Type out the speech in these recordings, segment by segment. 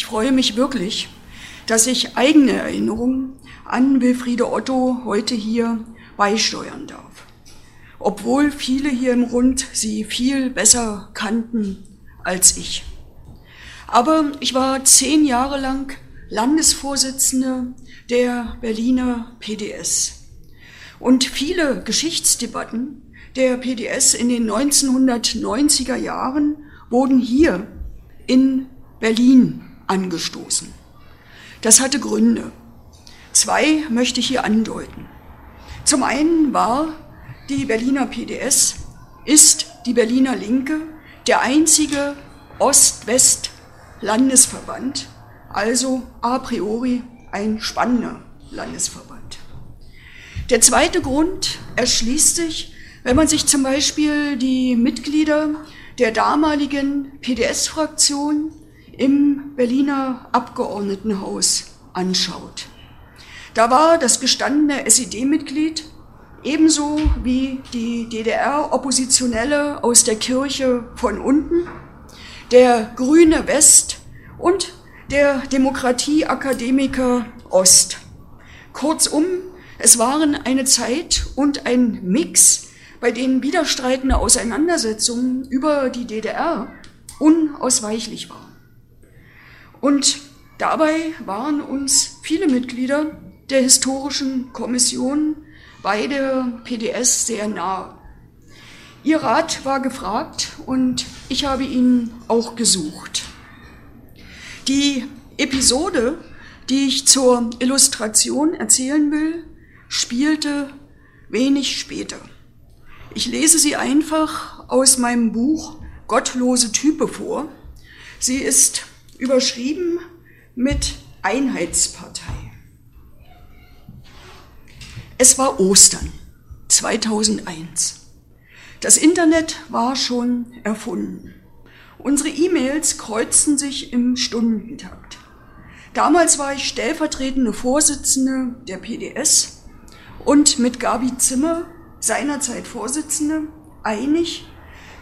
Ich freue mich wirklich, dass ich eigene Erinnerungen an Wilfriede Otto heute hier beisteuern darf. Obwohl viele hier im Rund sie viel besser kannten als ich. Aber ich war zehn Jahre lang Landesvorsitzende der Berliner PDS. Und viele Geschichtsdebatten der PDS in den 1990er Jahren wurden hier in Berlin angestoßen. Das hatte Gründe. Zwei möchte ich hier andeuten. Zum einen war die Berliner PDS, ist die Berliner Linke der einzige Ost-West-Landesverband, also a priori ein spannender Landesverband. Der zweite Grund erschließt sich, wenn man sich zum Beispiel die Mitglieder der damaligen PDS-Fraktion im Berliner Abgeordnetenhaus anschaut. Da war das gestandene SED-Mitglied ebenso wie die DDR-Oppositionelle aus der Kirche von unten, der grüne West und der Demokratieakademiker Ost. Kurzum, es waren eine Zeit und ein Mix, bei denen widerstreitende Auseinandersetzungen über die DDR unausweichlich waren. Und dabei waren uns viele Mitglieder der historischen Kommission bei der PDS sehr nahe. Ihr Rat war gefragt und ich habe ihn auch gesucht. Die Episode, die ich zur Illustration erzählen will, spielte wenig später. Ich lese sie einfach aus meinem Buch Gottlose Type vor. Sie ist überschrieben mit Einheitspartei. Es war Ostern 2001. Das Internet war schon erfunden. Unsere E-Mails kreuzten sich im Stundentakt. Damals war ich stellvertretende Vorsitzende der PDS und mit Gabi Zimmer, seinerzeit Vorsitzende, einig,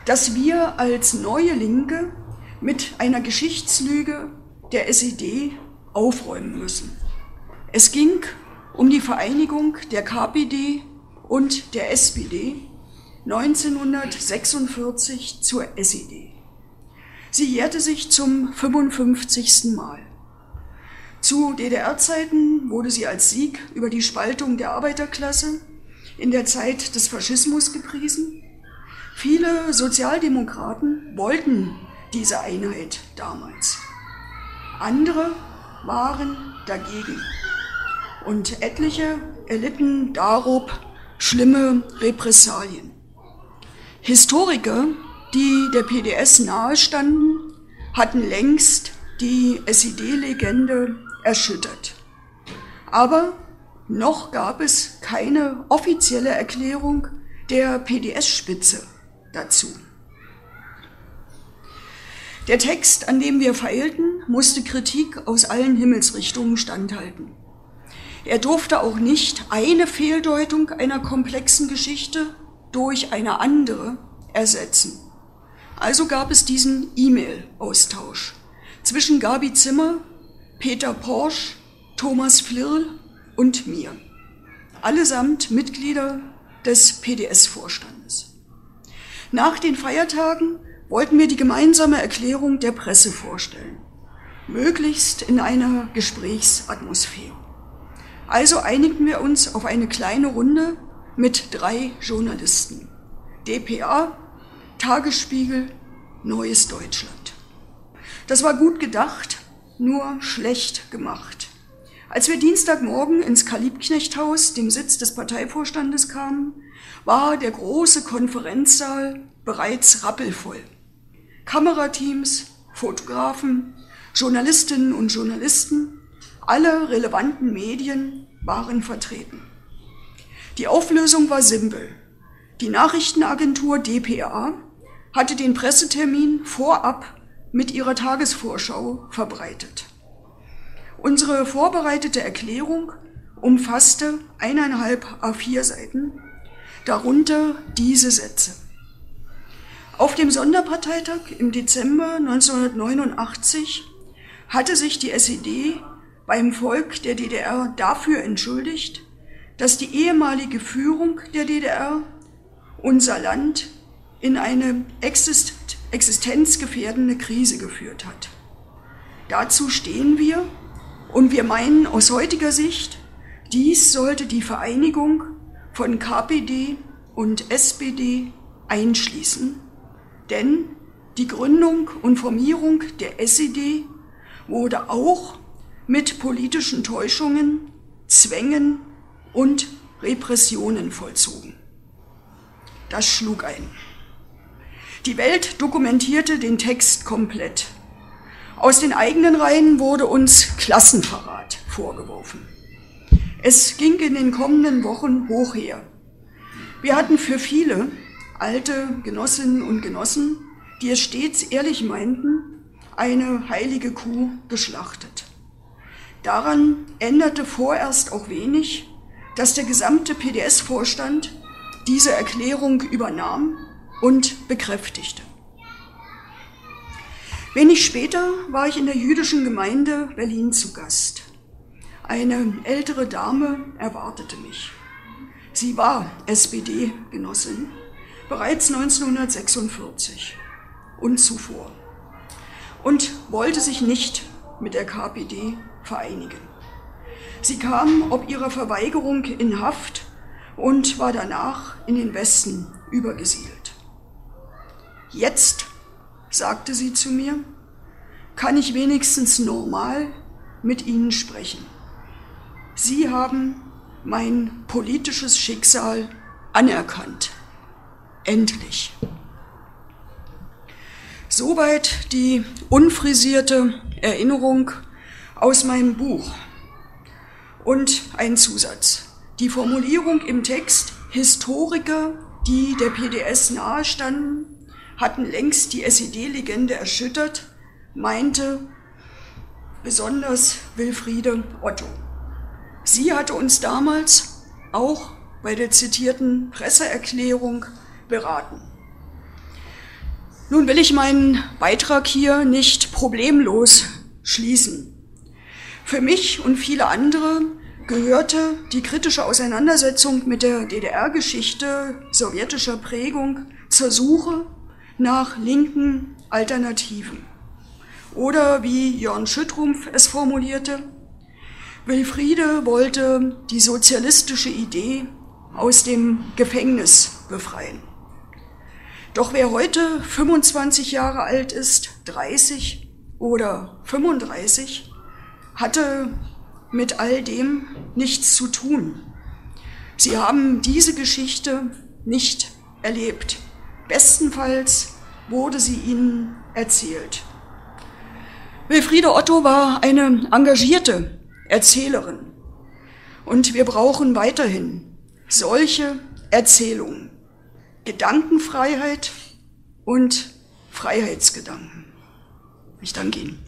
dass wir als neue Linke mit einer Geschichtslüge der SED aufräumen müssen. Es ging um die Vereinigung der KPD und der SPD 1946 zur SED. Sie jährte sich zum 55. Mal. Zu DDR-Zeiten wurde sie als Sieg über die Spaltung der Arbeiterklasse in der Zeit des Faschismus gepriesen. Viele Sozialdemokraten wollten diese Einheit damals. Andere waren dagegen. Und etliche erlitten darob schlimme Repressalien. Historiker, die der PDS nahestanden, hatten längst die SED-Legende erschüttert. Aber noch gab es keine offizielle Erklärung der PDS-Spitze dazu. Der Text, an dem wir feilten, musste Kritik aus allen Himmelsrichtungen standhalten. Er durfte auch nicht eine Fehldeutung einer komplexen Geschichte durch eine andere ersetzen. Also gab es diesen E-Mail-Austausch zwischen Gabi Zimmer, Peter Porsch, Thomas Flirl und mir. Allesamt Mitglieder des PDS-Vorstandes. Nach den Feiertagen wollten wir die gemeinsame Erklärung der Presse vorstellen, möglichst in einer Gesprächsatmosphäre. Also einigten wir uns auf eine kleine Runde mit drei Journalisten. DPA, Tagesspiegel, Neues Deutschland. Das war gut gedacht, nur schlecht gemacht. Als wir Dienstagmorgen ins Kalibknechthaus, dem Sitz des Parteivorstandes, kamen, war der große Konferenzsaal bereits rappelvoll. Kamerateams, Fotografen, Journalistinnen und Journalisten, alle relevanten Medien waren vertreten. Die Auflösung war simpel. Die Nachrichtenagentur dpa hatte den Pressetermin vorab mit ihrer Tagesvorschau verbreitet. Unsere vorbereitete Erklärung umfasste eineinhalb A4 Seiten, darunter diese Sätze. Auf dem Sonderparteitag im Dezember 1989 hatte sich die SED beim Volk der DDR dafür entschuldigt, dass die ehemalige Führung der DDR unser Land in eine existenzgefährdende Krise geführt hat. Dazu stehen wir und wir meinen aus heutiger Sicht, dies sollte die Vereinigung von KPD und SPD einschließen, denn die Gründung und Formierung der SED wurde auch mit politischen Täuschungen, Zwängen und Repressionen vollzogen. Das schlug ein. Die Welt dokumentierte den Text komplett. Aus den eigenen Reihen wurde uns Klassenverrat vorgeworfen. Es ging in den kommenden Wochen hoch her. Wir hatten für viele alte Genossinnen und Genossen, die es stets ehrlich meinten, eine heilige Kuh geschlachtet. Daran änderte vorerst auch wenig, dass der gesamte PDS-Vorstand diese Erklärung übernahm und bekräftigte. Wenig später war ich in der jüdischen Gemeinde Berlin zu Gast. Eine ältere Dame erwartete mich. Sie war SPD-Genossin, bereits 1946 und zuvor und wollte sich nicht mit der KPD vereinigen. Sie kam ob ihrer Verweigerung in Haft und war danach in den Westen übergesiedelt. Jetzt, sagte sie zu mir, kann ich wenigstens normal mit Ihnen sprechen. Sie haben mein politisches Schicksal anerkannt. Endlich. Soweit die unfrisierte Erinnerung aus meinem Buch. Und ein Zusatz. Die Formulierung im Text, Historiker, die der PDS nahestanden, hatten längst die SED-Legende erschüttert, meinte besonders Wilfriede Otto. Sie hatte uns damals auch bei der zitierten Presseerklärung beraten. Nun will ich meinen Beitrag hier nicht problemlos schließen. Für mich und viele andere gehörte die kritische Auseinandersetzung mit der DDR-Geschichte sowjetischer Prägung zur Suche nach linken Alternativen. Oder wie Jörn Schüttrumpf es formulierte, Wilfriede wollte die sozialistische Idee aus dem Gefängnis befreien. Doch wer heute 25 Jahre alt ist, 30 oder 35, hatte mit all dem nichts zu tun. Sie haben diese Geschichte nicht erlebt. Bestenfalls wurde sie ihnen erzählt. Wilfriede Otto war eine engagierte Erzählerin. Und wir brauchen weiterhin solche Erzählungen. Gedankenfreiheit und Freiheitsgedanken. Ich danke Ihnen.